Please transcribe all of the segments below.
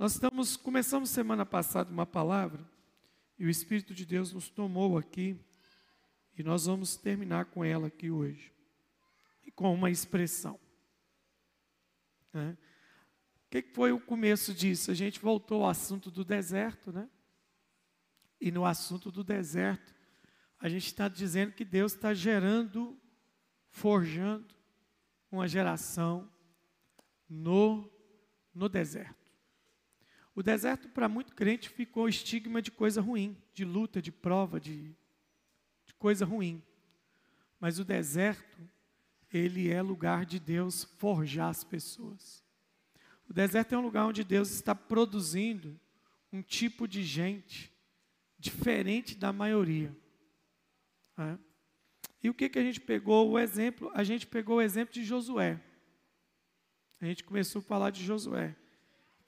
Nós estamos começamos semana passada uma palavra e o Espírito de Deus nos tomou aqui e nós vamos terminar com ela aqui hoje e com uma expressão. Né? O que foi o começo disso? A gente voltou ao assunto do deserto, né? E no assunto do deserto, a gente está dizendo que Deus está gerando, forjando uma geração no, no deserto. O deserto, para muito crente, ficou estigma de coisa ruim, de luta, de prova, de, de coisa ruim. Mas o deserto, ele é lugar de Deus forjar as pessoas. O deserto é um lugar onde Deus está produzindo um tipo de gente diferente da maioria. É. E o que, que a gente pegou? O exemplo, a gente pegou o exemplo de Josué. A gente começou a falar de Josué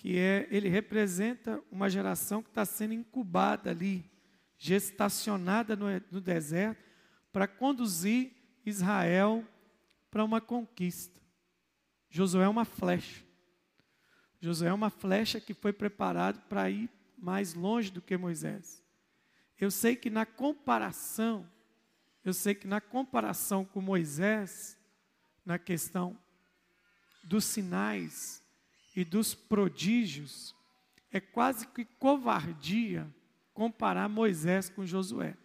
que é ele representa uma geração que está sendo incubada ali, gestacionada no, no deserto, para conduzir Israel para uma conquista. Josué é uma flecha. Josué é uma flecha que foi preparado para ir mais longe do que Moisés. Eu sei que na comparação, eu sei que na comparação com Moisés, na questão dos sinais, e dos prodígios, é quase que covardia comparar Moisés com Josué.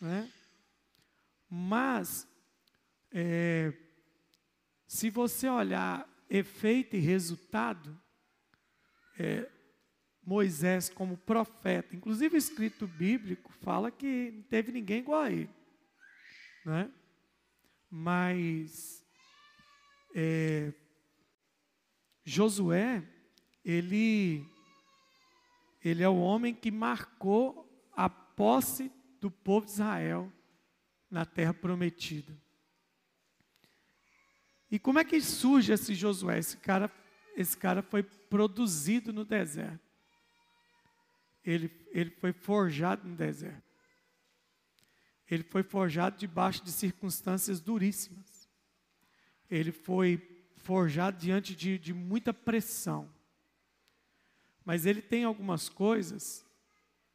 Né? Mas, é, se você olhar efeito e resultado, é, Moisés como profeta, inclusive escrito bíblico fala que não teve ninguém igual a ele. Né? Mas é, Josué, ele, ele é o homem que marcou a posse do povo de Israel na terra prometida. E como é que surge esse Josué? Esse cara, esse cara foi produzido no deserto. Ele, ele foi forjado no deserto. Ele foi forjado debaixo de circunstâncias duríssimas. Ele foi forjado diante de, de muita pressão. Mas ele tem algumas coisas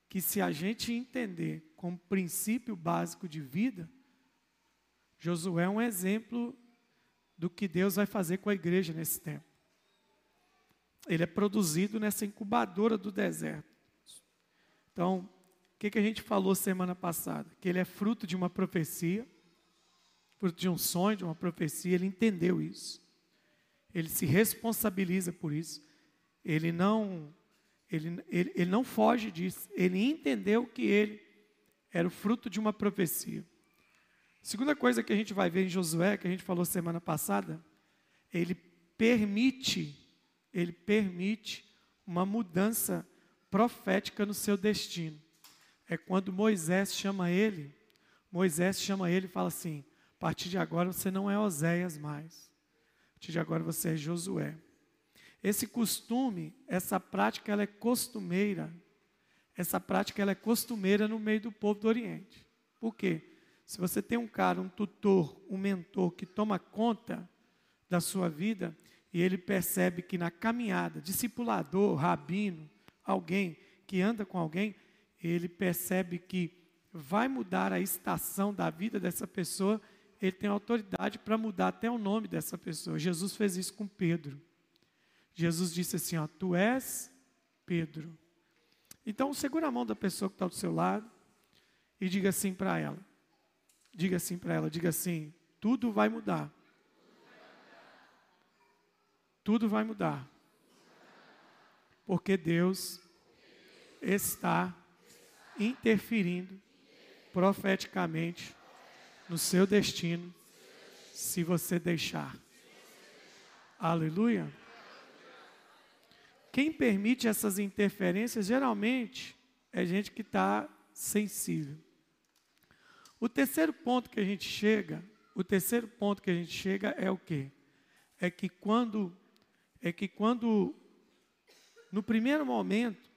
que, se a gente entender como princípio básico de vida, Josué é um exemplo do que Deus vai fazer com a igreja nesse tempo. Ele é produzido nessa incubadora do deserto. Então, o que, que a gente falou semana passada? Que ele é fruto de uma profecia, fruto de um sonho, de uma profecia, ele entendeu isso ele se responsabiliza por isso. Ele não, ele, ele, ele não foge disso. Ele entendeu que ele era o fruto de uma profecia. Segunda coisa que a gente vai ver em Josué, que a gente falou semana passada, ele permite, ele permite uma mudança profética no seu destino. É quando Moisés chama ele, Moisés chama ele e fala assim: a partir de agora você não é Oséias mais partir de agora você é Josué. Esse costume, essa prática, ela é costumeira. Essa prática, ela é costumeira no meio do povo do Oriente. Por quê? Se você tem um cara, um tutor, um mentor que toma conta da sua vida e ele percebe que na caminhada, discipulador, rabino, alguém que anda com alguém, ele percebe que vai mudar a estação da vida dessa pessoa ele tem autoridade para mudar até o nome dessa pessoa. Jesus fez isso com Pedro. Jesus disse assim: ó, Tu és Pedro. Então, segura a mão da pessoa que está do seu lado e diga assim para ela. Diga assim para ela, diga assim: tudo vai mudar. Tudo vai mudar. Porque Deus está interferindo profeticamente no seu destino, se você deixar. Aleluia. Quem permite essas interferências geralmente é gente que está sensível. O terceiro ponto que a gente chega, o terceiro ponto que a gente chega é o quê? É que quando é que quando no primeiro momento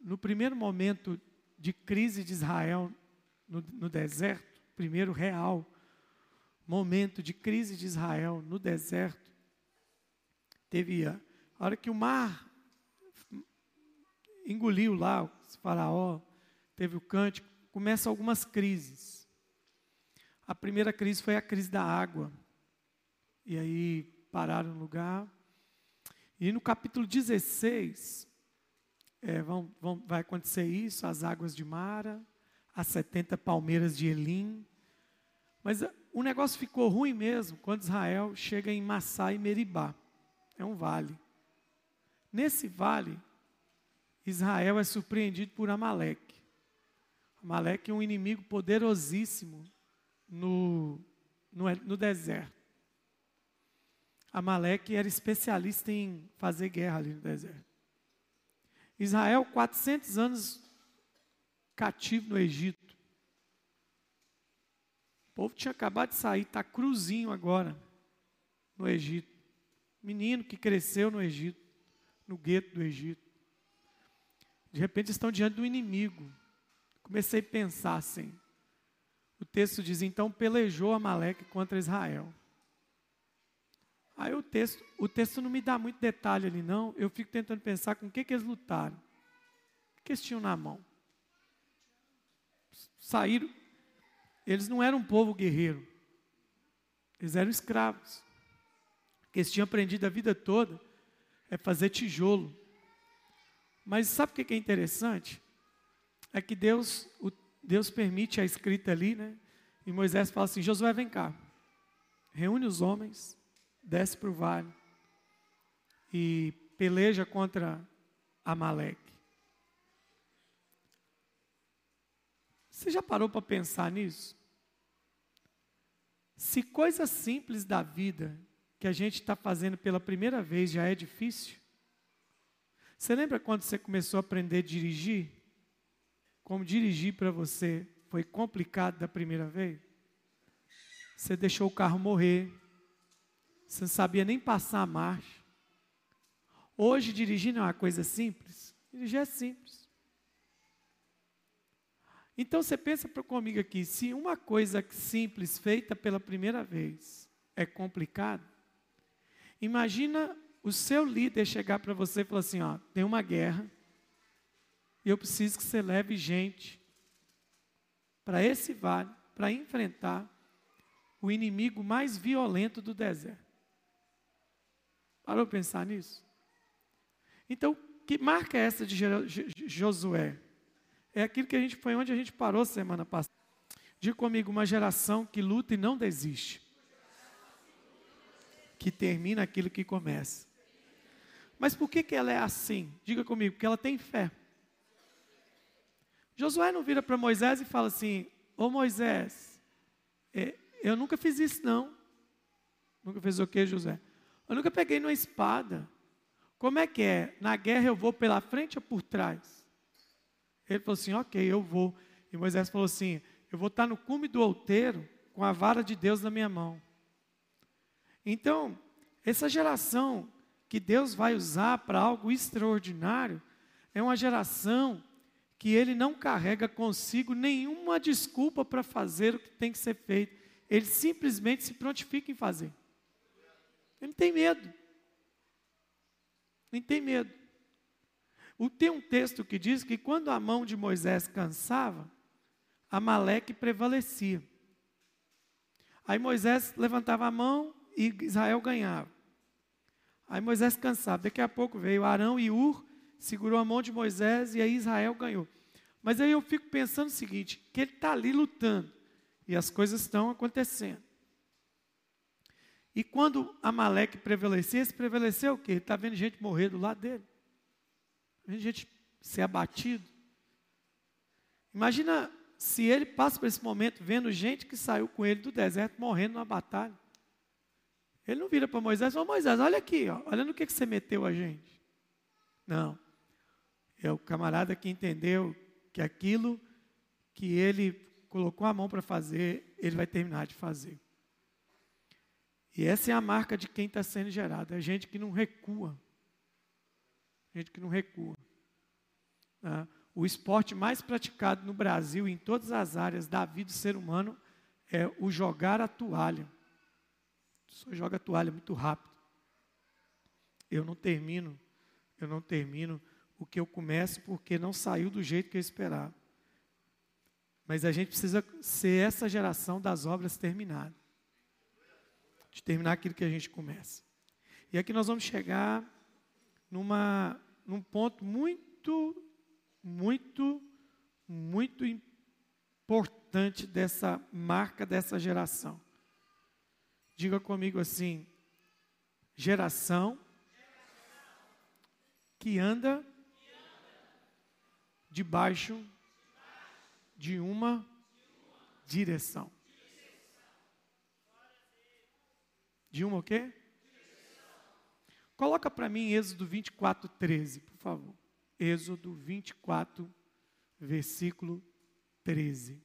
no primeiro momento de crise de Israel no, no deserto, primeiro real momento de crise de Israel no deserto, teve A hora que o mar engoliu lá, o faraó, teve o cântico, começam algumas crises. A primeira crise foi a crise da água. E aí pararam no lugar. E no capítulo 16, é, vão, vão, vai acontecer isso, as águas de Mara, as 70 palmeiras de Elim. Mas o negócio ficou ruim mesmo quando Israel chega em Massá e Meribá. É um vale. Nesse vale, Israel é surpreendido por Amaleque. Amaleque é um inimigo poderosíssimo no, no, no deserto. Amaleque era especialista em fazer guerra ali no deserto. Israel, 400 anos cativo no Egito. O povo tinha acabado de sair, está cruzinho agora no Egito. Menino que cresceu no Egito, no gueto do Egito. De repente estão diante do inimigo. Comecei a pensar assim. O texto diz: então pelejou Amaleque contra Israel. Aí o texto, o texto não me dá muito detalhe ali, não. Eu fico tentando pensar com o que, que eles lutaram. O que eles tinham na mão? Saíram. Eles não eram um povo guerreiro. Eles eram escravos. O que eles tinham aprendido a vida toda é fazer tijolo. Mas sabe o que é interessante? É que Deus, o, Deus permite a escrita ali, né? E Moisés fala assim: Josué, vem cá. Reúne os homens desce para o vale e peleja contra Amaleque. Você já parou para pensar nisso? Se coisas simples da vida que a gente está fazendo pela primeira vez já é difícil, você lembra quando você começou a aprender a dirigir? Como dirigir para você foi complicado da primeira vez? Você deixou o carro morrer, você não sabia nem passar a marcha. Hoje, dirigir não é uma coisa simples. Dirigir é simples. Então, você pensa comigo aqui: se uma coisa simples feita pela primeira vez é complicado, imagina o seu líder chegar para você e falar assim: ó, tem uma guerra, e eu preciso que você leve gente para esse vale, para enfrentar o inimigo mais violento do deserto. Parou pensar nisso? Então, que marca é essa de Josué? É aquilo que a gente foi onde a gente parou semana passada. Diga comigo, uma geração que luta e não desiste. Que termina aquilo que começa. Mas por que, que ela é assim? Diga comigo, porque ela tem fé. Josué não vira para Moisés e fala assim: Ô Moisés, é, eu nunca fiz isso não. Nunca fez o que, José? Eu nunca peguei numa espada. Como é que é? Na guerra eu vou pela frente ou por trás? Ele falou assim: Ok, eu vou. E Moisés falou assim: Eu vou estar no cume do outeiro com a vara de Deus na minha mão. Então, essa geração que Deus vai usar para algo extraordinário é uma geração que ele não carrega consigo nenhuma desculpa para fazer o que tem que ser feito. Ele simplesmente se prontifica em fazer. Ele não tem medo. Nem tem medo. Tem um texto que diz que quando a mão de Moisés cansava, Amaleque prevalecia. Aí Moisés levantava a mão e Israel ganhava. Aí Moisés cansava. Daqui a pouco veio Arão e Ur, segurou a mão de Moisés e aí Israel ganhou. Mas aí eu fico pensando o seguinte: que ele está ali lutando e as coisas estão acontecendo. E quando Amaleque prevalecesse, prevaleceu o quê? Está vendo gente morrer do lado dele. Vendo gente ser abatido. Imagina se ele passa por esse momento vendo gente que saiu com ele do deserto morrendo numa batalha. Ele não vira para Moisés e fala, Moisés, olha aqui, ó, olha no que, que você meteu a gente. Não. É o camarada que entendeu que aquilo que ele colocou a mão para fazer, ele vai terminar de fazer. E essa é a marca de quem está sendo gerado. É gente que não recua. Gente que não recua. Né? O esporte mais praticado no Brasil, em todas as áreas da vida do ser humano, é o jogar a toalha. Pessoa joga a toalha muito rápido. eu não termino, eu não termino o que eu começo porque não saiu do jeito que eu esperava. Mas a gente precisa ser essa geração das obras terminadas. De terminar aquilo que a gente começa. E aqui nós vamos chegar numa, num ponto muito, muito, muito importante dessa marca dessa geração. Diga comigo assim: geração que anda debaixo de uma direção. De uma o quê? Coloca para mim Êxodo 24, 13, por favor. Êxodo 24, versículo 13.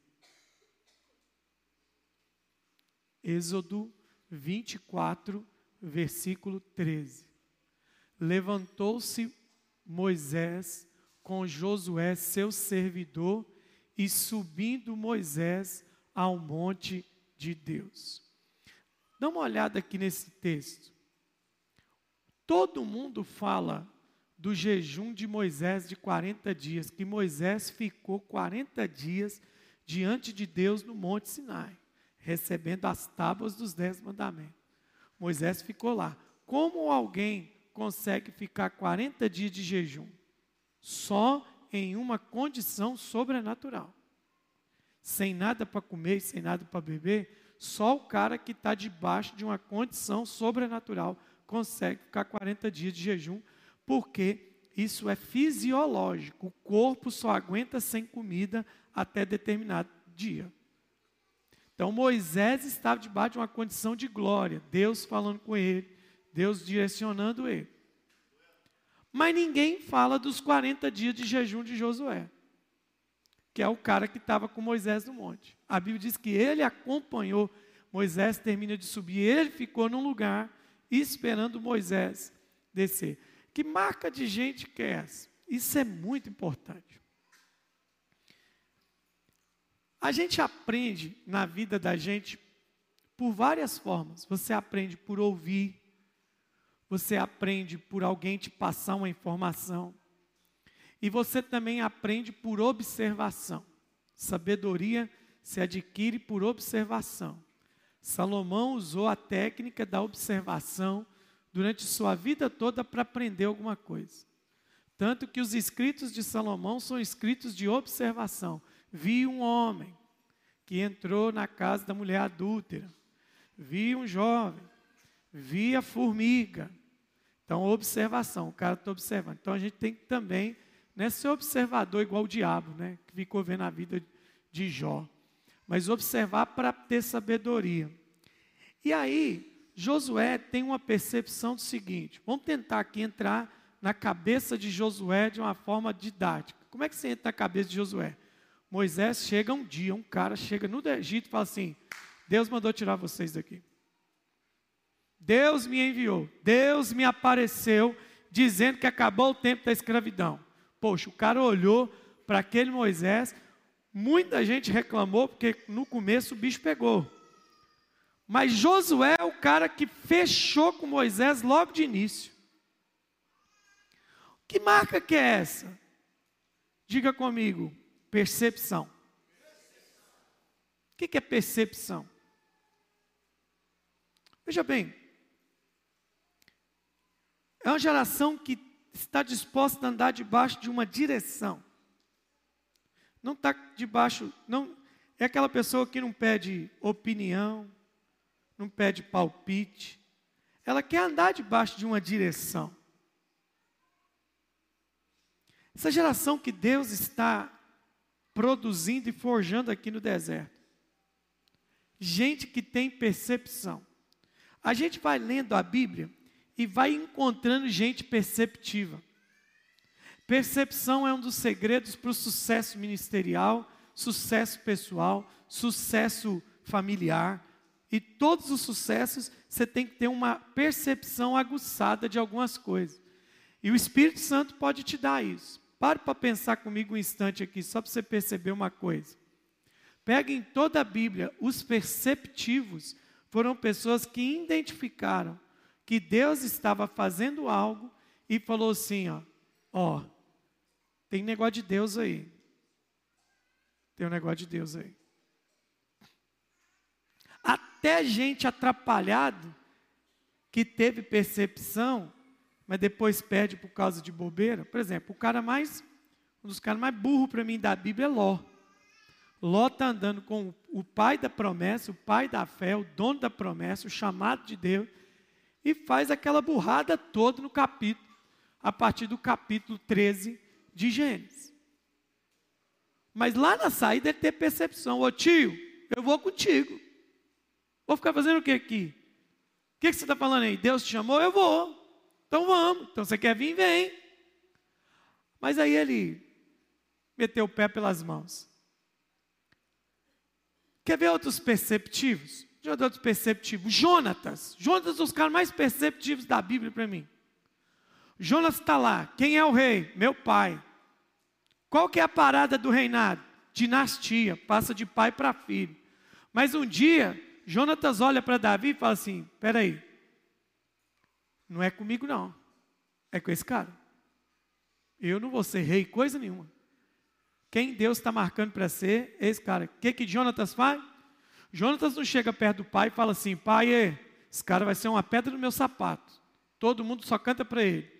Êxodo 24, versículo 13. Levantou-se Moisés com Josué, seu servidor, e subindo Moisés ao monte de Deus. Dá uma olhada aqui nesse texto. Todo mundo fala do jejum de Moisés de 40 dias, que Moisés ficou 40 dias diante de Deus no Monte Sinai, recebendo as tábuas dos Dez Mandamentos. Moisés ficou lá. Como alguém consegue ficar 40 dias de jejum? Só em uma condição sobrenatural. Sem nada para comer, sem nada para beber, só o cara que está debaixo de uma condição sobrenatural consegue ficar 40 dias de jejum, porque isso é fisiológico. O corpo só aguenta sem comida até determinado dia. Então Moisés estava debaixo de uma condição de glória, Deus falando com ele, Deus direcionando ele. Mas ninguém fala dos 40 dias de jejum de Josué, que é o cara que estava com Moisés no monte. A Bíblia diz que ele acompanhou, Moisés termina de subir, ele ficou num lugar esperando Moisés descer. Que marca de gente que é essa? Isso é muito importante. A gente aprende na vida da gente por várias formas. Você aprende por ouvir, você aprende por alguém te passar uma informação. E você também aprende por observação. Sabedoria se adquire por observação. Salomão usou a técnica da observação durante sua vida toda para aprender alguma coisa. Tanto que os escritos de Salomão são escritos de observação. Vi um homem que entrou na casa da mulher adúltera. Vi um jovem. Vi a formiga. Então, observação, o cara está observando. Então, a gente tem que também não é ser observador igual o diabo, né? Que ficou vendo a vida de Jó. Mas observar para ter sabedoria. E aí, Josué tem uma percepção do seguinte: vamos tentar aqui entrar na cabeça de Josué de uma forma didática. Como é que você entra na cabeça de Josué? Moisés chega um dia, um cara chega no Egito e fala assim: Deus mandou tirar vocês daqui. Deus me enviou, Deus me apareceu dizendo que acabou o tempo da escravidão. Poxa, o cara olhou para aquele Moisés, muita gente reclamou porque no começo o bicho pegou. Mas Josué é o cara que fechou com Moisés logo de início. Que marca que é essa? Diga comigo, percepção. O que é percepção? Veja bem, é uma geração que está disposta a andar debaixo de uma direção. Não está debaixo, não é aquela pessoa que não pede opinião, não pede palpite. Ela quer andar debaixo de uma direção. Essa geração que Deus está produzindo e forjando aqui no deserto. Gente que tem percepção. A gente vai lendo a Bíblia e vai encontrando gente perceptiva. Percepção é um dos segredos para o sucesso ministerial, sucesso pessoal, sucesso familiar. E todos os sucessos você tem que ter uma percepção aguçada de algumas coisas. E o Espírito Santo pode te dar isso. Pare para pensar comigo um instante aqui, só para você perceber uma coisa. Pegue em toda a Bíblia, os perceptivos foram pessoas que identificaram que Deus estava fazendo algo e falou assim, ó, ó, tem negócio de Deus aí. Tem um negócio de Deus aí. Até gente atrapalhado que teve percepção, mas depois perde por causa de bobeira. Por exemplo, o cara mais, um dos caras mais burros para mim da Bíblia é Ló. Ló está andando com o pai da promessa, o pai da fé, o dono da promessa, o chamado de Deus, e faz aquela burrada toda no capítulo, a partir do capítulo 13 de Gênesis. Mas lá na saída ele teve percepção: Ô tio, eu vou contigo. Vou ficar fazendo o que aqui? O que, que você está falando aí? Deus te chamou? Eu vou. Então vamos. Então você quer vir? Vem. Mas aí ele meteu o pé pelas mãos. Quer ver outros perceptivos? Deixa eu ver outros perceptivos. Jonatas. Jonatas é os caras mais perceptivos da Bíblia para mim. Jonas está lá. Quem é o rei? Meu pai. Qual que é a parada do reinado? Dinastia. Passa de pai para filho. Mas um dia, Jonatas olha para Davi e fala assim: peraí, não é comigo não, é com esse cara. Eu não vou ser rei, coisa nenhuma. Quem Deus está marcando para ser, esse cara. O que, que Jonatas faz? Jonatas não chega perto do pai e fala assim: pai, esse cara vai ser uma pedra no meu sapato. Todo mundo só canta para ele.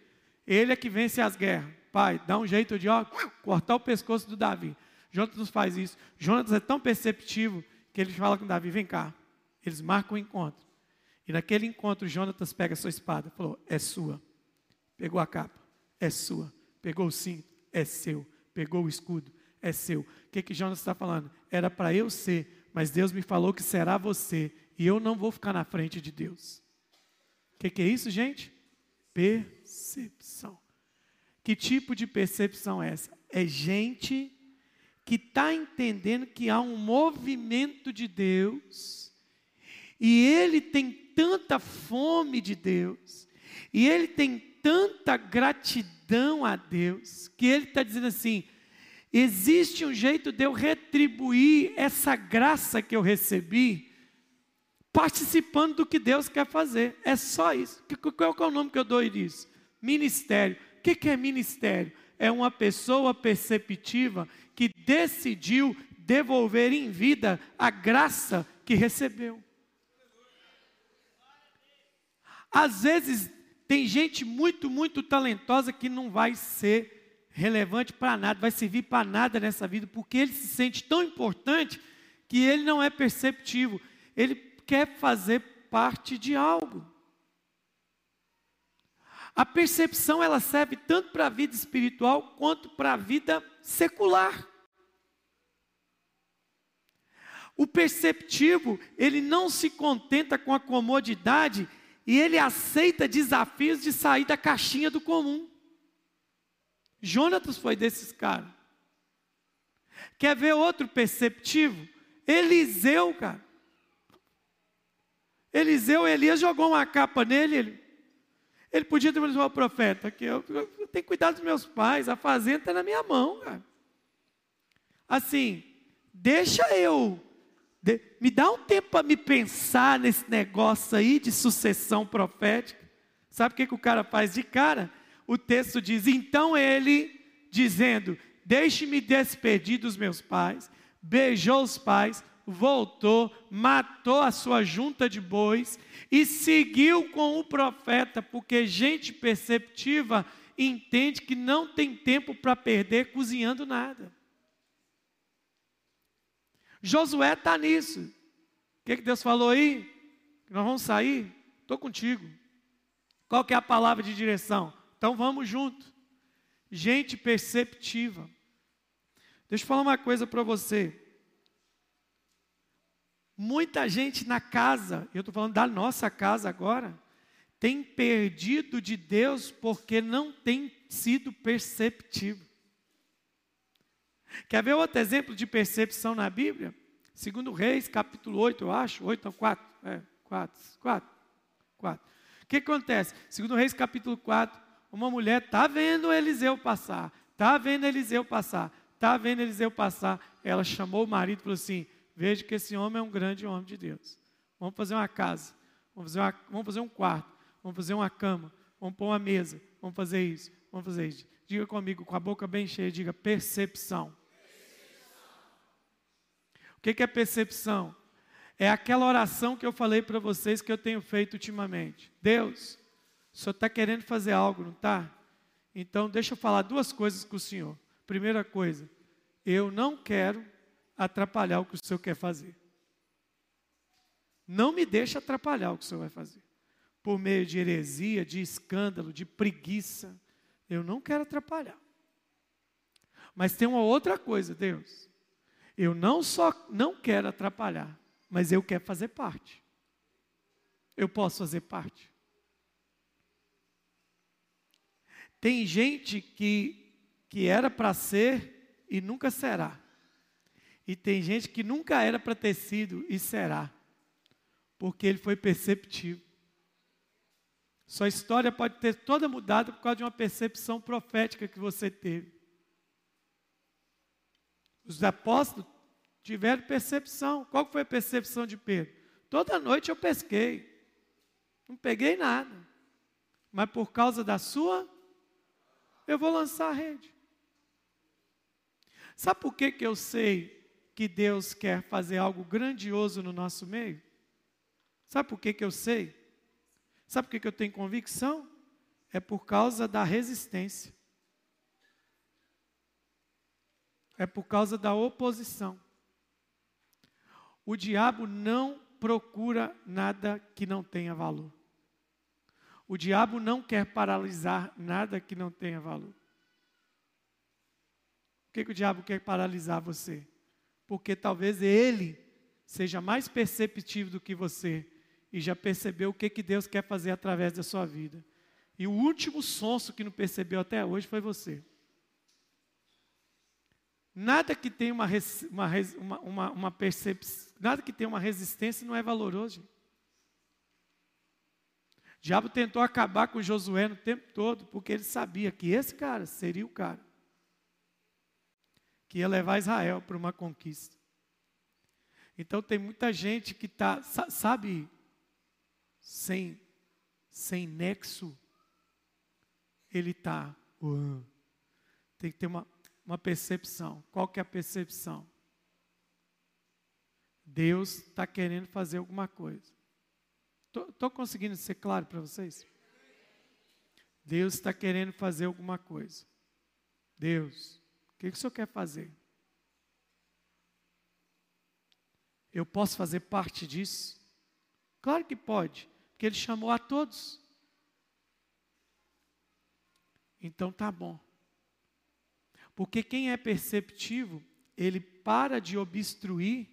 Ele é que vence as guerras. Pai, dá um jeito de ó, cortar o pescoço do Davi. Jonatas faz isso. Jonatas é tão perceptivo que ele fala com Davi: vem cá. Eles marcam o encontro. E naquele encontro, Jonatas pega a sua espada, falou: É sua. Pegou a capa, é sua. Pegou o cinto, é seu. Pegou o escudo, é seu. O que, que Jonas está falando? Era para eu ser, mas Deus me falou que será você. E eu não vou ficar na frente de Deus. O que, que é isso, gente? Percepção. Que tipo de percepção é essa? É gente que está entendendo que há um movimento de Deus e ele tem tanta fome de Deus, e ele tem tanta gratidão a Deus, que ele está dizendo assim: existe um jeito de eu retribuir essa graça que eu recebi, participando do que Deus quer fazer. É só isso. Qual é o nome que eu dou disso? Ministério. O que é ministério? É uma pessoa perceptiva que decidiu devolver em vida a graça que recebeu. Às vezes, tem gente muito, muito talentosa que não vai ser relevante para nada, vai servir para nada nessa vida, porque ele se sente tão importante que ele não é perceptivo. Ele quer fazer parte de algo. A percepção ela serve tanto para a vida espiritual quanto para a vida secular. O perceptivo, ele não se contenta com a comodidade e ele aceita desafios de sair da caixinha do comum. Jonatas foi desses caras. Quer ver outro perceptivo? Eliseu, cara. Eliseu, Elias jogou uma capa nele. Ele, ele podia ter falado, o profeta, que eu, eu, eu tenho cuidado dos meus pais, a fazenda está na minha mão, cara. Assim, deixa eu de, me dá um tempo para me pensar nesse negócio aí de sucessão profética. Sabe o que, que o cara faz de cara? O texto diz: então ele, dizendo, deixe-me despedir dos meus pais, beijou os pais, voltou, matou a sua junta de bois e seguiu com o profeta, porque gente perceptiva entende que não tem tempo para perder cozinhando nada. Josué está nisso. O que, que Deus falou aí? Nós vamos sair? Estou contigo. Qual que é a palavra de direção? Então vamos junto. Gente perceptiva. Deixa eu falar uma coisa para você. Muita gente na casa, eu estou falando da nossa casa agora, tem perdido de Deus porque não tem sido perceptivo. Quer ver outro exemplo de percepção na Bíblia? Segundo Reis, capítulo 8, eu acho, 8 ou 4, é, 4, 4, 4. O que acontece? Segundo Reis, capítulo 4, uma mulher está vendo Eliseu passar, está vendo Eliseu passar, está vendo Eliseu passar, ela chamou o marido e falou assim, veja que esse homem é um grande homem de Deus, vamos fazer uma casa, vamos fazer, uma, vamos fazer um quarto, vamos fazer uma cama, vamos pôr uma mesa, vamos fazer isso, vamos fazer isso. Diga comigo, com a boca bem cheia, diga percepção. O que é percepção? É aquela oração que eu falei para vocês que eu tenho feito ultimamente. Deus, o Senhor está querendo fazer algo, não está? Então, deixa eu falar duas coisas com o Senhor. Primeira coisa, eu não quero atrapalhar o que o Senhor quer fazer. Não me deixe atrapalhar o que o Senhor vai fazer. Por meio de heresia, de escândalo, de preguiça. Eu não quero atrapalhar. Mas tem uma outra coisa, Deus. Eu não só não quero atrapalhar, mas eu quero fazer parte. Eu posso fazer parte. Tem gente que, que era para ser e nunca será. E tem gente que nunca era para ter sido e será. Porque ele foi perceptivo. Sua história pode ter toda mudada por causa de uma percepção profética que você teve. Os apóstolos tiveram percepção. Qual foi a percepção de Pedro? Toda noite eu pesquei. Não peguei nada. Mas por causa da sua, eu vou lançar a rede. Sabe por que, que eu sei que Deus quer fazer algo grandioso no nosso meio? Sabe por que, que eu sei? Sabe por que, que eu tenho convicção? É por causa da resistência. É por causa da oposição. O diabo não procura nada que não tenha valor. O diabo não quer paralisar nada que não tenha valor. Por que, que o diabo quer paralisar você? Porque talvez ele seja mais perceptivo do que você e já percebeu o que, que Deus quer fazer através da sua vida. E o último sonso que não percebeu até hoje foi você. Nada que tenha uma, uma, uma, uma percepção, nada que tenha uma resistência não é valoroso. O diabo tentou acabar com Josué no tempo todo, porque ele sabia que esse cara seria o cara que ia levar Israel para uma conquista. Então tem muita gente que está, sabe, sem, sem nexo, ele está. Tem que ter uma, uma percepção. Qual que é a percepção? Deus está querendo fazer alguma coisa. Estou conseguindo ser claro para vocês? Deus está querendo fazer alguma coisa. Deus, que, que o Senhor quer fazer? Eu posso fazer parte disso? Claro que pode, porque Ele chamou a todos. Então tá bom. Porque quem é perceptivo, ele para de obstruir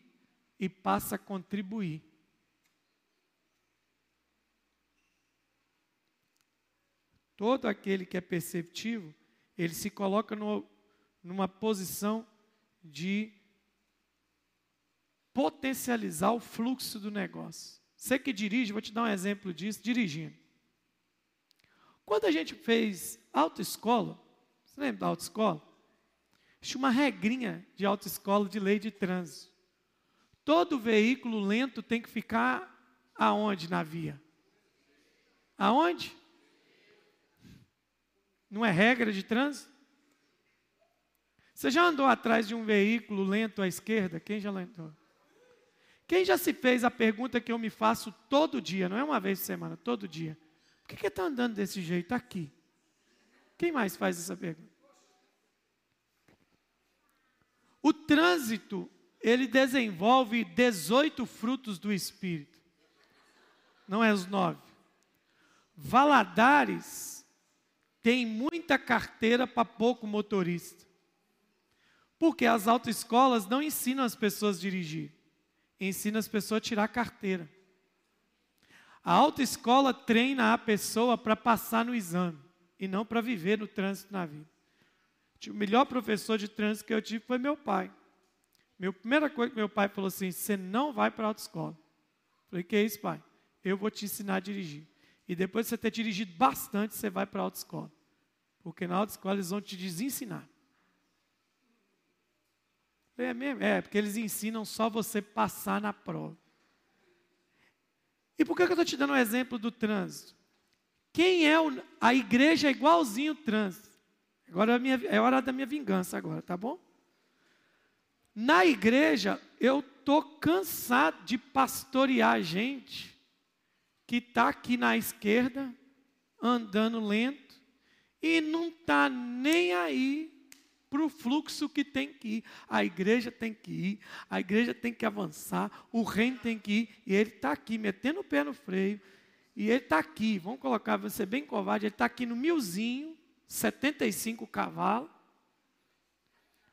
e passa a contribuir. Todo aquele que é perceptivo, ele se coloca no, numa posição de potencializar o fluxo do negócio. Você que dirige, vou te dar um exemplo disso, dirigindo. Quando a gente fez autoescola, você lembra da autoescola? Tinha uma regrinha de autoescola de lei de trânsito. Todo veículo lento tem que ficar aonde na via? Aonde? Não é regra de trânsito? Você já andou atrás de um veículo lento à esquerda? Quem já andou? Quem já se fez a pergunta que eu me faço todo dia, não é uma vez por semana, todo dia? Por que está andando desse jeito aqui? Quem mais faz essa pergunta? O trânsito, ele desenvolve 18 frutos do Espírito. Não é os nove. Valadares tem muita carteira para pouco motorista. Porque as autoescolas não ensinam as pessoas a dirigir, ensinam as pessoas a tirar carteira. A autoescola treina a pessoa para passar no exame e não para viver no trânsito na vida. O melhor professor de trânsito que eu tive foi meu pai. Meu primeira coisa que meu pai falou assim: você não vai para a autoescola. Falei, que é isso, pai? Eu vou te ensinar a dirigir. E depois de você ter dirigido bastante, você vai para a autoescola. Porque na autoescola eles vão te desensinar. É mesmo? É, porque eles ensinam só você passar na prova. E por que eu estou te dando um exemplo do trânsito? Quem é o, a igreja é igualzinho o trânsito. Agora é, minha, é hora da minha vingança agora, tá bom? Na igreja, eu tô cansado de pastorear gente que está aqui na esquerda, andando lento, e não está nem aí para o fluxo que tem que ir. A igreja tem que ir, a igreja tem que avançar, o reino tem que ir, e ele está aqui, metendo o pé no freio, e ele está aqui, vamos colocar, você bem covarde, ele está aqui no milzinho, 75 cavalos,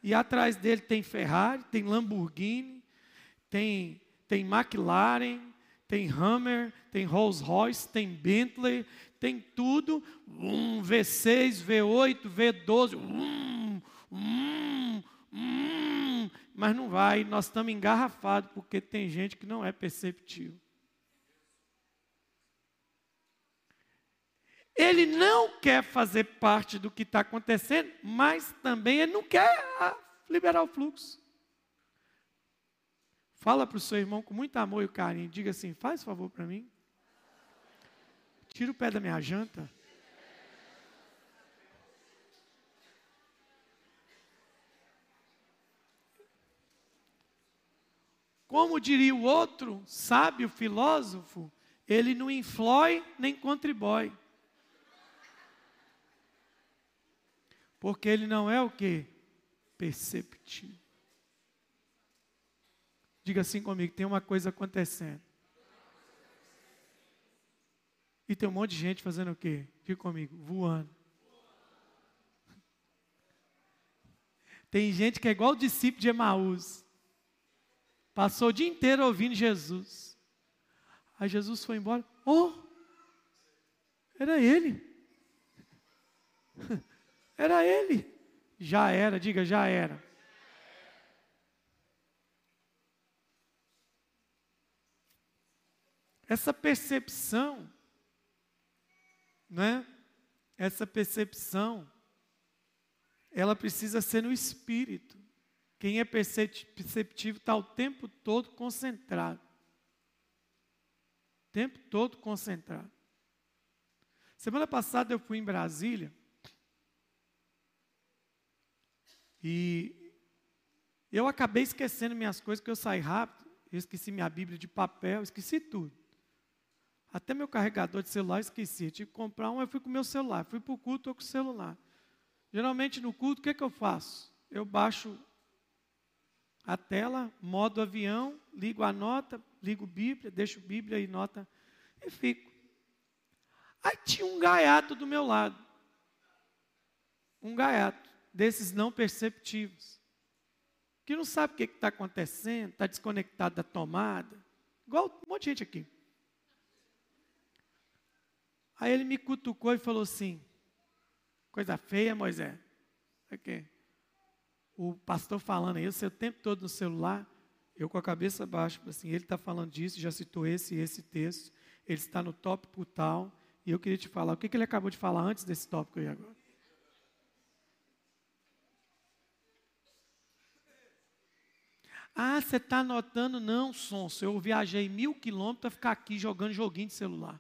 e atrás dele tem Ferrari, tem Lamborghini, tem, tem McLaren, tem Hammer, tem Rolls Royce, tem Bentley, tem tudo, um V6, V8, V12, um, um, um, mas não vai, nós estamos engarrafados porque tem gente que não é perceptível. Ele não quer fazer parte do que está acontecendo, mas também ele não quer ah, liberar o fluxo. Fala para o seu irmão com muito amor e carinho, diga assim: faz favor para mim. Tira o pé da minha janta. Como diria o outro sábio filósofo, ele não inflói nem contribui. Porque ele não é o que? Perceptível. Diga assim comigo: tem uma coisa acontecendo. E tem um monte de gente fazendo o quê? Fica comigo, voando. Tem gente que é igual o discípulo de Emaús. Passou o dia inteiro ouvindo Jesus. Aí Jesus foi embora. Oh! Era ele. Era ele. Já era, diga, já era. Essa percepção, né? Essa percepção, ela precisa ser no espírito. Quem é perceptivo está o tempo todo concentrado. O tempo todo concentrado. Semana passada eu fui em Brasília E eu acabei esquecendo minhas coisas, que eu saí rápido. Eu esqueci minha Bíblia de papel, esqueci tudo. Até meu carregador de celular esqueci. Eu tive que comprar um, eu fui com o meu celular. Fui para o culto, estou com o celular. Geralmente no culto, o que, é que eu faço? Eu baixo a tela, modo avião, ligo a nota, ligo Bíblia, deixo Bíblia e nota e fico. Aí tinha um gaiato do meu lado. Um gaiato desses não perceptivos, que não sabe o que está acontecendo, está desconectado da tomada, igual um monte de gente aqui. Aí ele me cutucou e falou assim: coisa feia, Moisés. Okay. O pastor falando aí, o tempo todo no celular, eu com a cabeça baixa, assim, ele está falando disso, já citou esse e esse texto, ele está no tópico tal, e eu queria te falar, o que, que ele acabou de falar antes desse tópico aí agora? Ah, você está anotando? Não, sonso. Eu viajei mil quilômetros para ficar aqui jogando joguinho de celular.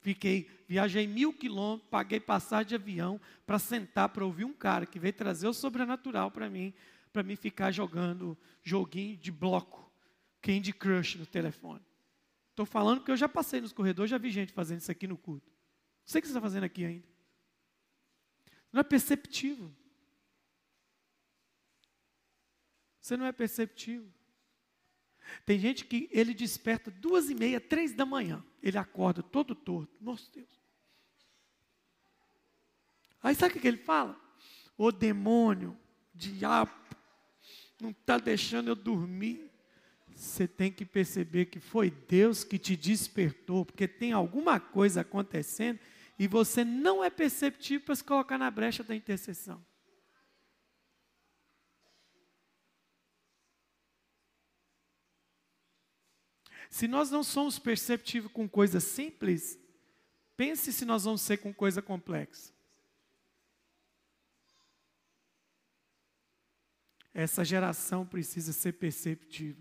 Fiquei, viajei mil quilômetros, paguei passagem de avião para sentar para ouvir um cara que veio trazer o sobrenatural para mim, para mim ficar jogando joguinho de bloco, Candy Crush no telefone. Estou falando que eu já passei nos corredores, já vi gente fazendo isso aqui no culto. Não sei o que você está fazendo aqui ainda. Não é perceptível. Você não é perceptivo. Tem gente que ele desperta duas e meia, três da manhã. Ele acorda todo torto. Nossa Deus. Aí sabe o que ele fala? O demônio, diabo, não está deixando eu dormir. Você tem que perceber que foi Deus que te despertou, porque tem alguma coisa acontecendo e você não é perceptível para se colocar na brecha da intercessão. Se nós não somos perceptivos com coisa simples, pense se nós vamos ser com coisa complexa. Essa geração precisa ser perceptiva.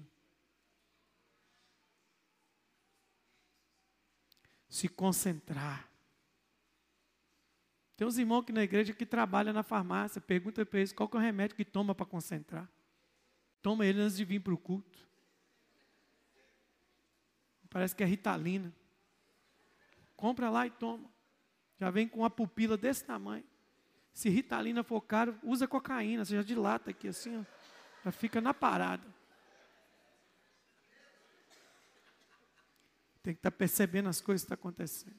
Se concentrar. Tem uns irmãos aqui na igreja que trabalham na farmácia, pergunta para eles qual é o remédio que toma para concentrar. Toma ele antes de vir para o culto. Parece que é ritalina. Compra lá e toma. Já vem com uma pupila desse tamanho. Se ritalina for caro, usa cocaína. Você já dilata aqui assim, ó. já fica na parada. Tem que estar tá percebendo as coisas que estão tá acontecendo.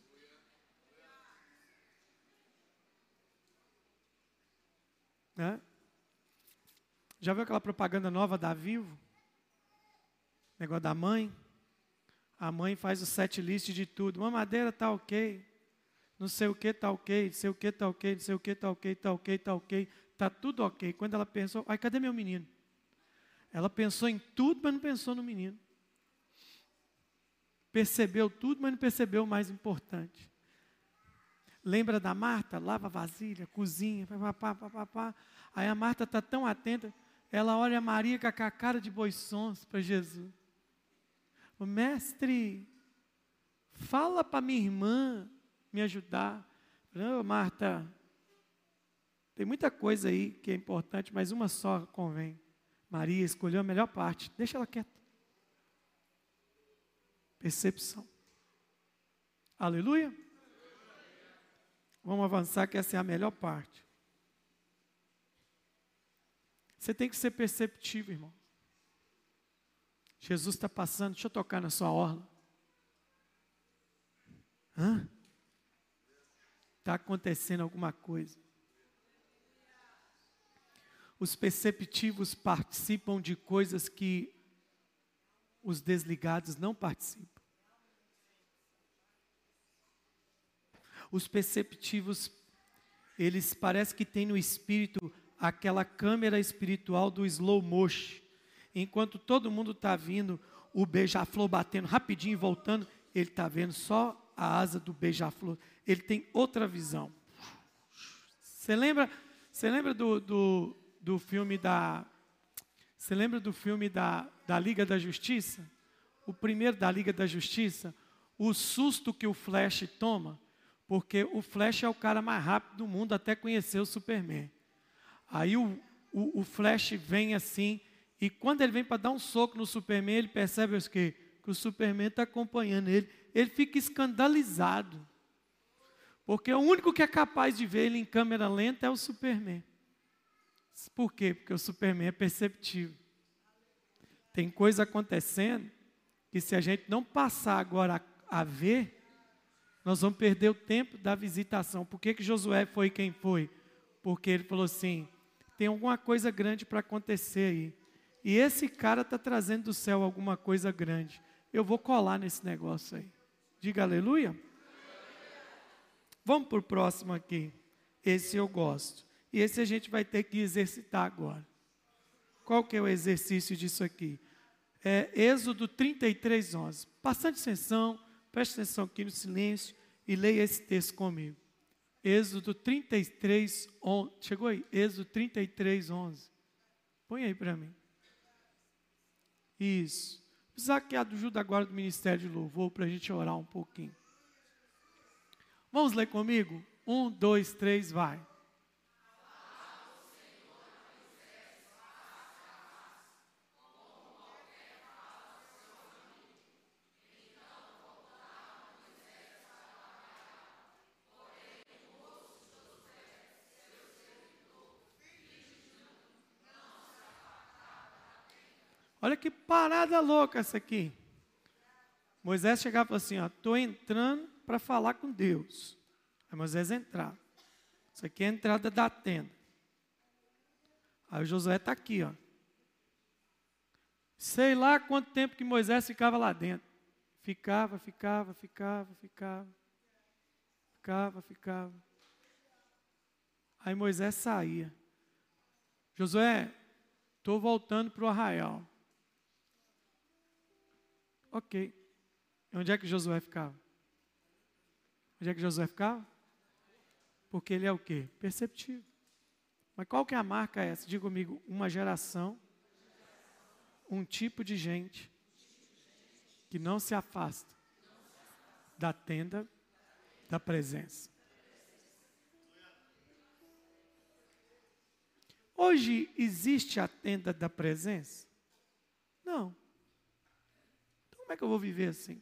Né? Já viu aquela propaganda nova da Vivo? Negócio da mãe. A mãe faz o set list de tudo. Uma madeira tá ok. Não sei o que tá ok. Não sei o que tá ok. Não sei o que tá ok. Tá ok, tá ok. Tá tudo ok. Quando ela pensou, ai, cadê meu menino? Ela pensou em tudo, mas não pensou no menino. Percebeu tudo, mas não percebeu o mais importante. Lembra da Marta? Lava a vasilha, cozinha, papá, papá. Aí a Marta está tão atenta, ela olha a Maria com a cara de boissons para Jesus. Mestre, fala para minha irmã me ajudar. Não, Marta, tem muita coisa aí que é importante, mas uma só convém. Maria escolheu a melhor parte, deixa ela quieta. Percepção. Aleluia. Vamos avançar, que essa é a melhor parte. Você tem que ser perceptivo, irmão. Jesus está passando, deixa eu tocar na sua orla. Hã? Está acontecendo alguma coisa. Os perceptivos participam de coisas que os desligados não participam. Os perceptivos, eles parece que têm no espírito aquela câmera espiritual do slow motion. Enquanto todo mundo está vindo, o beija-flor batendo rapidinho e voltando, ele está vendo só a asa do beija-flor. Ele tem outra visão. Você lembra, você lembra do, do, do filme da. Você lembra do filme da, da Liga da Justiça? O primeiro da Liga da Justiça? O susto que o Flash toma porque o Flash é o cara mais rápido do mundo até conhecer o Superman. Aí o, o, o Flash vem assim, e quando ele vem para dar um soco no Superman, ele percebe o quê? Que o Superman está acompanhando ele. Ele fica escandalizado. Porque o único que é capaz de ver ele em câmera lenta é o Superman. Por quê? Porque o Superman é perceptível. Tem coisa acontecendo que se a gente não passar agora a, a ver, nós vamos perder o tempo da visitação. Por que, que Josué foi quem foi? Porque ele falou assim: tem alguma coisa grande para acontecer aí. E esse cara está trazendo do céu alguma coisa grande. Eu vou colar nesse negócio aí. Diga aleluia. Vamos para o próximo aqui. Esse eu gosto. E esse a gente vai ter que exercitar agora. Qual que é o exercício disso aqui? É Êxodo 33, 11. Bastante atenção Preste atenção aqui no silêncio e leia esse texto comigo. Êxodo 33, 11. Chegou aí? Êxodo 33, 11. Põe aí para mim. Isso. Precisar que ajuda agora do Ministério de Louvor para a gente orar um pouquinho. Vamos ler comigo? Um, dois, três, vai. Olha que parada louca essa aqui. Moisés chegava e falou assim: estou entrando para falar com Deus. Aí Moisés entrar. Isso aqui é a entrada da tenda. Aí o Josué está aqui, ó. Sei lá quanto tempo que Moisés ficava lá dentro. Ficava, ficava, ficava, ficava. Ficava, ficava. Aí Moisés saía. Josué, estou voltando para o arraial. Ok. Onde é que Josué ficava? Onde é que Josué ficava? Porque ele é o quê? Perceptivo. Mas qual que é a marca essa? Diga comigo, uma geração, um tipo de gente que não se afasta da tenda da presença. Hoje existe a tenda da presença? Não. Como é que eu vou viver assim?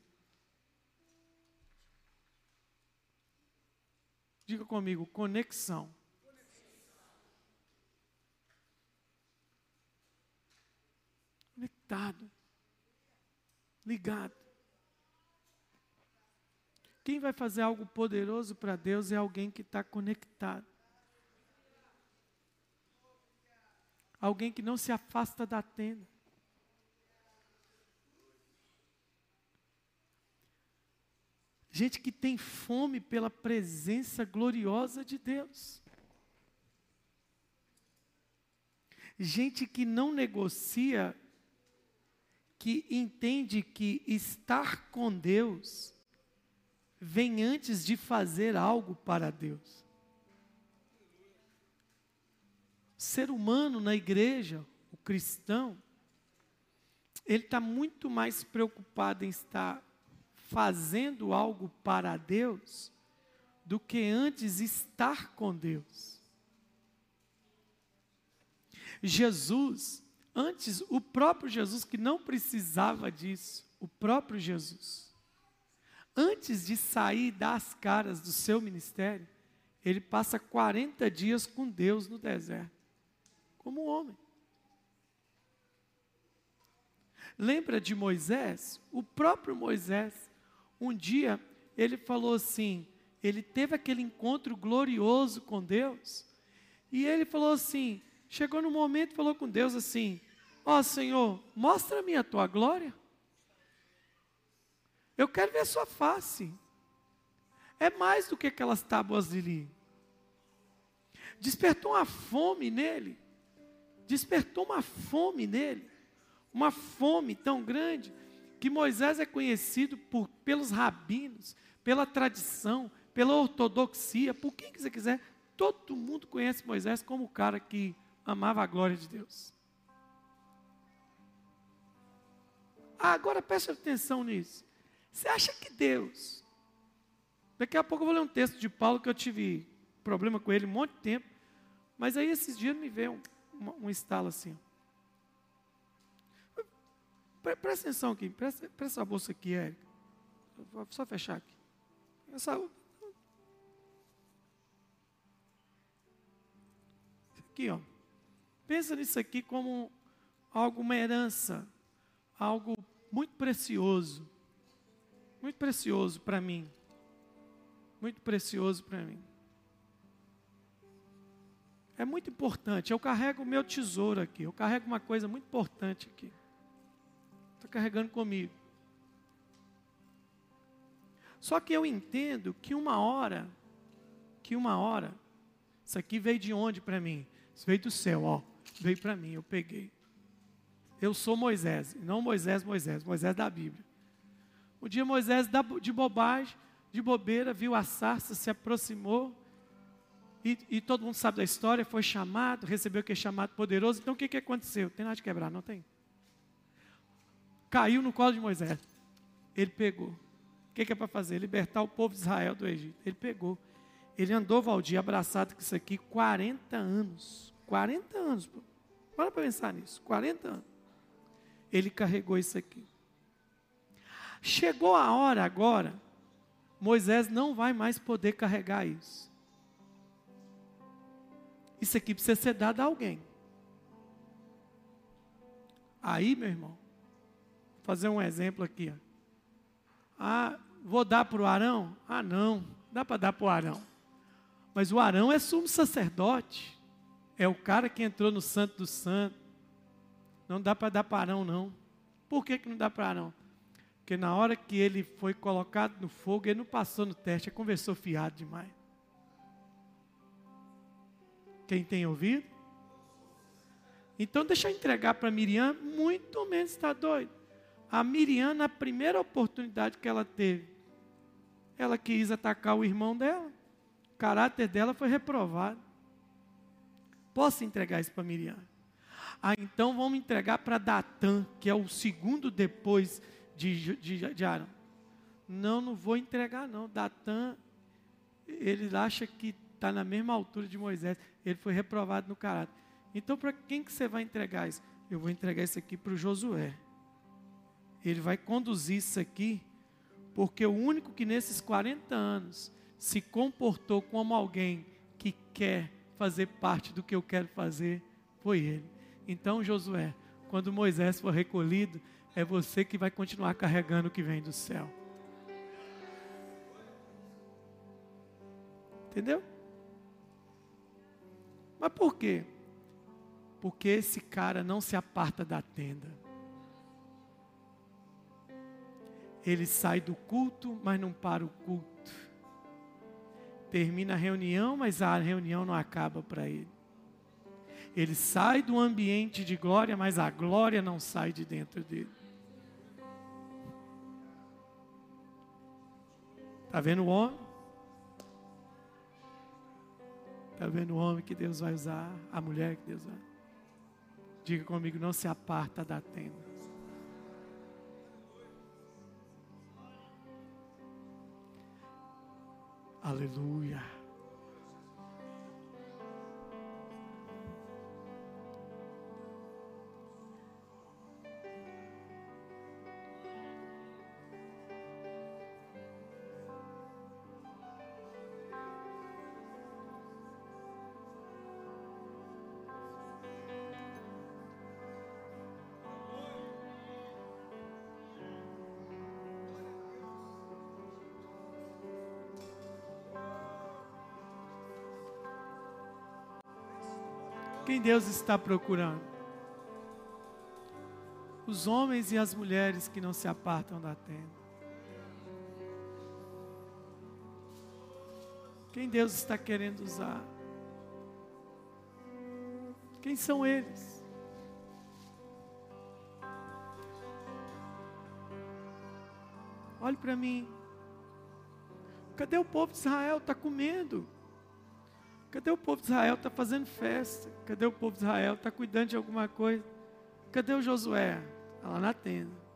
Diga comigo, conexão. Conectado. Ligado. Quem vai fazer algo poderoso para Deus é alguém que está conectado. Alguém que não se afasta da tenda. Gente que tem fome pela presença gloriosa de Deus. Gente que não negocia, que entende que estar com Deus vem antes de fazer algo para Deus. O ser humano na igreja, o cristão, ele está muito mais preocupado em estar fazendo algo para Deus do que antes estar com Deus. Jesus, antes, o próprio Jesus, que não precisava disso, o próprio Jesus, antes de sair das caras do seu ministério, ele passa 40 dias com Deus no deserto, como homem. Lembra de Moisés? O próprio Moisés, um dia ele falou assim, ele teve aquele encontro glorioso com Deus, e ele falou assim, chegou no momento falou com Deus assim: Ó oh, Senhor, mostra-me a tua glória. Eu quero ver a sua face. É mais do que aquelas tábuas de li. Despertou uma fome nele. Despertou uma fome nele. Uma fome tão grande que Moisés é conhecido por, pelos rabinos, pela tradição, pela ortodoxia, por quem que você quiser. Todo mundo conhece Moisés como o cara que amava a glória de Deus. Ah, agora preste atenção nisso. Você acha que Deus. Daqui a pouco eu vou ler um texto de Paulo que eu tive problema com ele um monte de tempo. Mas aí esses dias me veio um, um, um estalo assim. Presta atenção aqui, presta, presta a bolsa aqui, Érica. Vou só fechar aqui. Essa, aqui, ó. Pensa nisso aqui como algo, uma herança, algo muito precioso. Muito precioso para mim. Muito precioso para mim. É muito importante. Eu carrego o meu tesouro aqui. Eu carrego uma coisa muito importante aqui. Está carregando comigo. Só que eu entendo que uma hora, que uma hora, isso aqui veio de onde para mim? Isso veio do céu, ó. Veio para mim, eu peguei. Eu sou Moisés, não Moisés, Moisés, Moisés da Bíblia. Um dia Moisés, de bobagem, de bobeira, viu a sarça, se aproximou, e, e, todo mundo sabe da história, foi chamado, recebeu que é chamado poderoso. Então o que, que aconteceu? Tem nada de quebrar, não tem? Caiu no colo de Moisés. Ele pegou. O que, que é para fazer? Libertar o povo de Israel do Egito. Ele pegou. Ele andou, Valdir, abraçado com isso aqui 40 anos. 40 anos. Pô. Para para pensar nisso. 40 anos. Ele carregou isso aqui. Chegou a hora agora, Moisés não vai mais poder carregar isso. Isso aqui precisa ser dado a alguém. Aí, meu irmão, fazer um exemplo aqui. Ah, vou dar para o Arão? Ah, não, dá para dar para o Arão. Mas o Arão é sumo sacerdote. É o cara que entrou no Santo do Santo. Não dá para dar para Arão, não. Por que, que não dá para Arão? Porque na hora que ele foi colocado no fogo, ele não passou no teste, ele conversou fiado demais. Quem tem ouvido? Então deixa eu entregar para Miriam, muito menos está doido. A Miriam, na primeira oportunidade que ela teve, ela quis atacar o irmão dela. O caráter dela foi reprovado. Posso entregar isso para Miriam? Ah, então vamos entregar para Datã, que é o segundo depois de, de, de Arão. Não, não vou entregar não. Datã, ele acha que está na mesma altura de Moisés. Ele foi reprovado no caráter. Então, para quem que você vai entregar isso? Eu vou entregar isso aqui para o Josué. Ele vai conduzir isso aqui, porque o único que nesses 40 anos se comportou como alguém que quer fazer parte do que eu quero fazer foi ele. Então, Josué, quando Moisés for recolhido, é você que vai continuar carregando o que vem do céu. Entendeu? Mas por quê? Porque esse cara não se aparta da tenda. Ele sai do culto, mas não para o culto. Termina a reunião, mas a reunião não acaba para ele. Ele sai do ambiente de glória, mas a glória não sai de dentro dele. Está vendo o homem? Está vendo o homem que Deus vai usar? A mulher que Deus vai. Diga comigo, não se aparta da tenda. Aleluia. Quem Deus está procurando? Os homens e as mulheres que não se apartam da tenda. Quem Deus está querendo usar? Quem são eles? Olhe para mim. Cadê o povo de Israel? Está comendo. Cadê o povo de Israel? Está fazendo festa. Cadê o povo de Israel? Está cuidando de alguma coisa. Cadê o Josué? Está lá na tenda.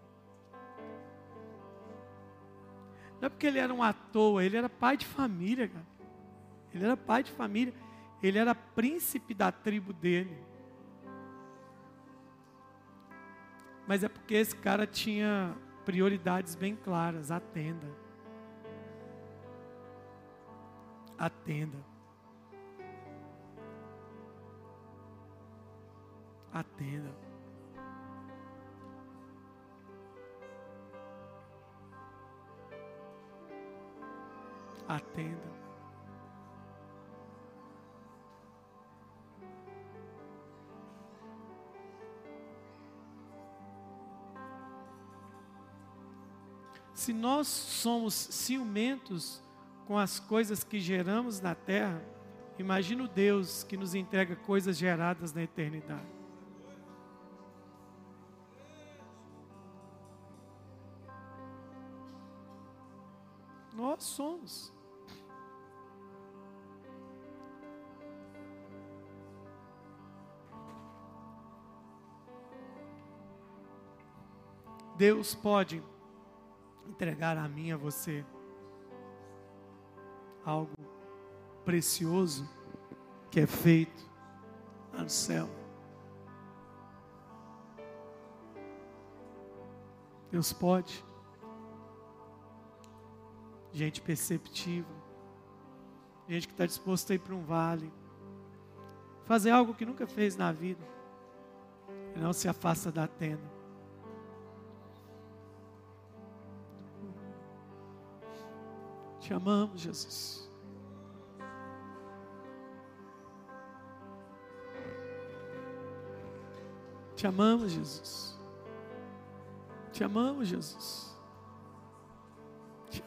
Não é porque ele era um à toa, ele era pai de família, cara. Ele era pai de família. Ele era príncipe da tribo dele. Mas é porque esse cara tinha prioridades bem claras. A tenda. A tenda. Atenda. Atenda. Se nós somos ciumentos com as coisas que geramos na terra, imagina o Deus que nos entrega coisas geradas na eternidade. Nós somos. Deus pode entregar a mim, a você, algo precioso que é feito lá no céu. Deus pode gente perceptiva, gente que está disposta a ir para um vale, fazer algo que nunca fez na vida, e não se afasta da tenda. Te amamos, Jesus. Te amamos, Jesus. Te amamos, Jesus.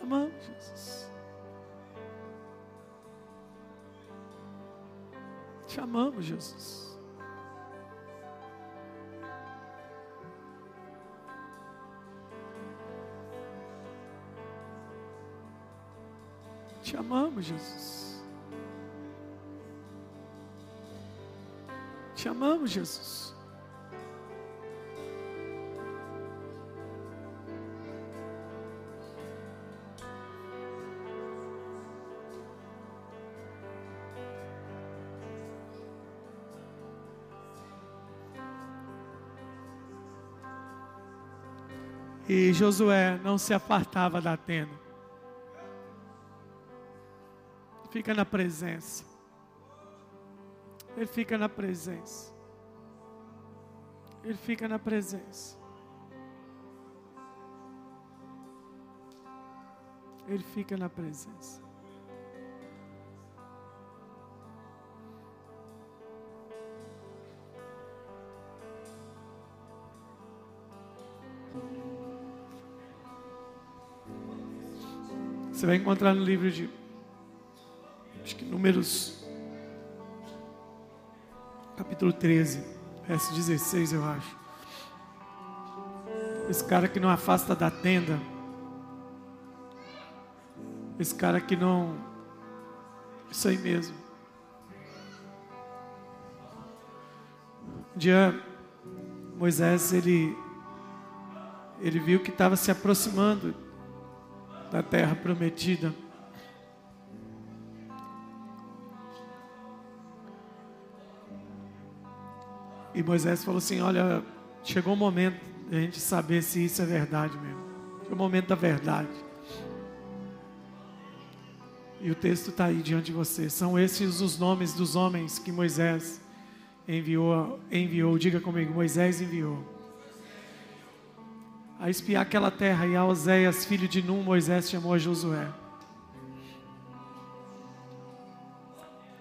Amamos, Jesus. Te amamos, Jesus. Te amamos, Jesus. Te amamos, Jesus. Josué não se apartava da tenda. Fica na presença. Ele fica na presença. Ele fica na presença. Ele fica na presença. Você vai encontrar no livro de acho que Números capítulo 13, verso 16, eu acho. Esse cara que não afasta da tenda. Esse cara que não isso aí mesmo. Um dia Moisés ele ele viu que estava se aproximando da terra prometida. E Moisés falou assim: Olha, chegou o momento de a gente saber se isso é verdade mesmo. Chegou o momento da verdade. E o texto está aí diante de você. São esses os nomes dos homens que Moisés enviou. enviou. Diga comigo: Moisés enviou a espiar aquela terra, e a Oséias, filho de Num, Moisés chamou a Josué.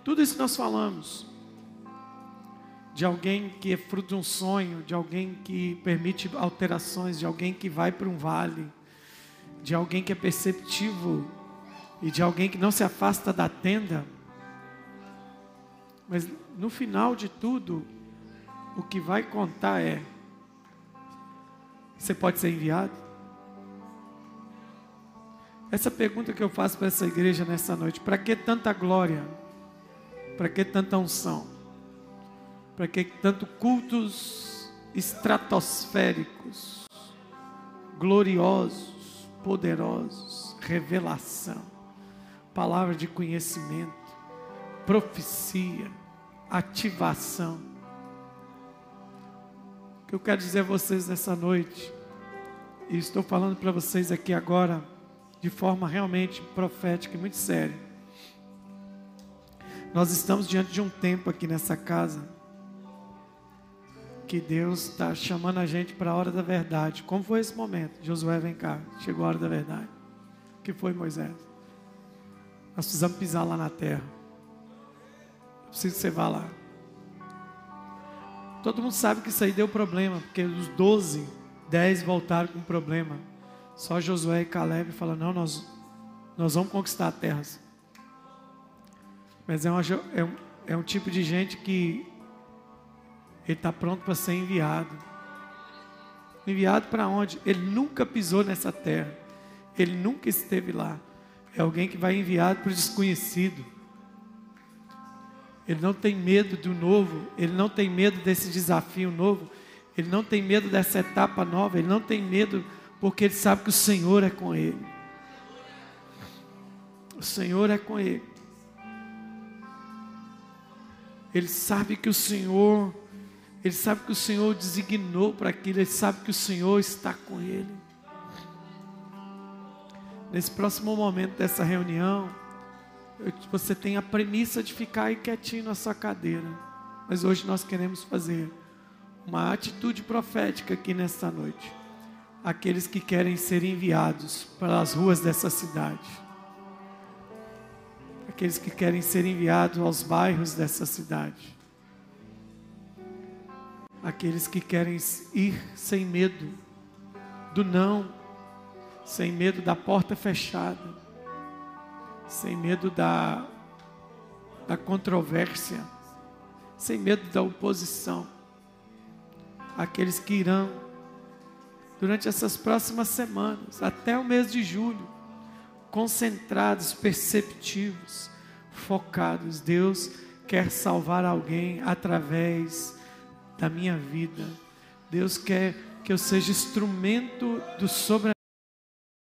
Tudo isso nós falamos de alguém que é fruto de um sonho, de alguém que permite alterações, de alguém que vai para um vale, de alguém que é perceptivo e de alguém que não se afasta da tenda. Mas no final de tudo, o que vai contar é você pode ser enviado? Essa pergunta que eu faço para essa igreja nessa noite: para que tanta glória? Para que tanta unção? Para que tanto cultos estratosféricos, gloriosos, poderosos, revelação, palavra de conhecimento, profecia, ativação? Que eu quero dizer a vocês nessa noite, e estou falando para vocês aqui agora, de forma realmente profética e muito séria. Nós estamos diante de um tempo aqui nessa casa, que Deus está chamando a gente para a hora da verdade. Como foi esse momento? Josué, vem cá, chegou a hora da verdade. O que foi Moisés? Nós precisamos pisar lá na terra. Eu preciso que você vá lá. Todo mundo sabe que isso aí deu problema, porque os 12, 10 voltaram com problema. Só Josué e Caleb falaram: não, nós, nós vamos conquistar a terra. Mas é, uma, é, um, é um tipo de gente que ele está pronto para ser enviado. Enviado para onde? Ele nunca pisou nessa terra. Ele nunca esteve lá. É alguém que vai enviado para o desconhecido. Ele não tem medo do novo, ele não tem medo desse desafio novo, ele não tem medo dessa etapa nova, ele não tem medo porque ele sabe que o Senhor é com ele. O Senhor é com ele. Ele sabe que o Senhor, ele sabe que o Senhor designou para aquilo, ele sabe que o Senhor está com ele. Nesse próximo momento dessa reunião, você tem a premissa de ficar aí quietinho na sua cadeira. Mas hoje nós queremos fazer uma atitude profética aqui nesta noite. Aqueles que querem ser enviados para as ruas dessa cidade. Aqueles que querem ser enviados aos bairros dessa cidade. Aqueles que querem ir sem medo do não, sem medo da porta fechada sem medo da, da controvérsia, sem medo da oposição. Aqueles que irão, durante essas próximas semanas, até o mês de julho, concentrados, perceptivos, focados. Deus quer salvar alguém através da minha vida. Deus quer que eu seja instrumento do sobrenatural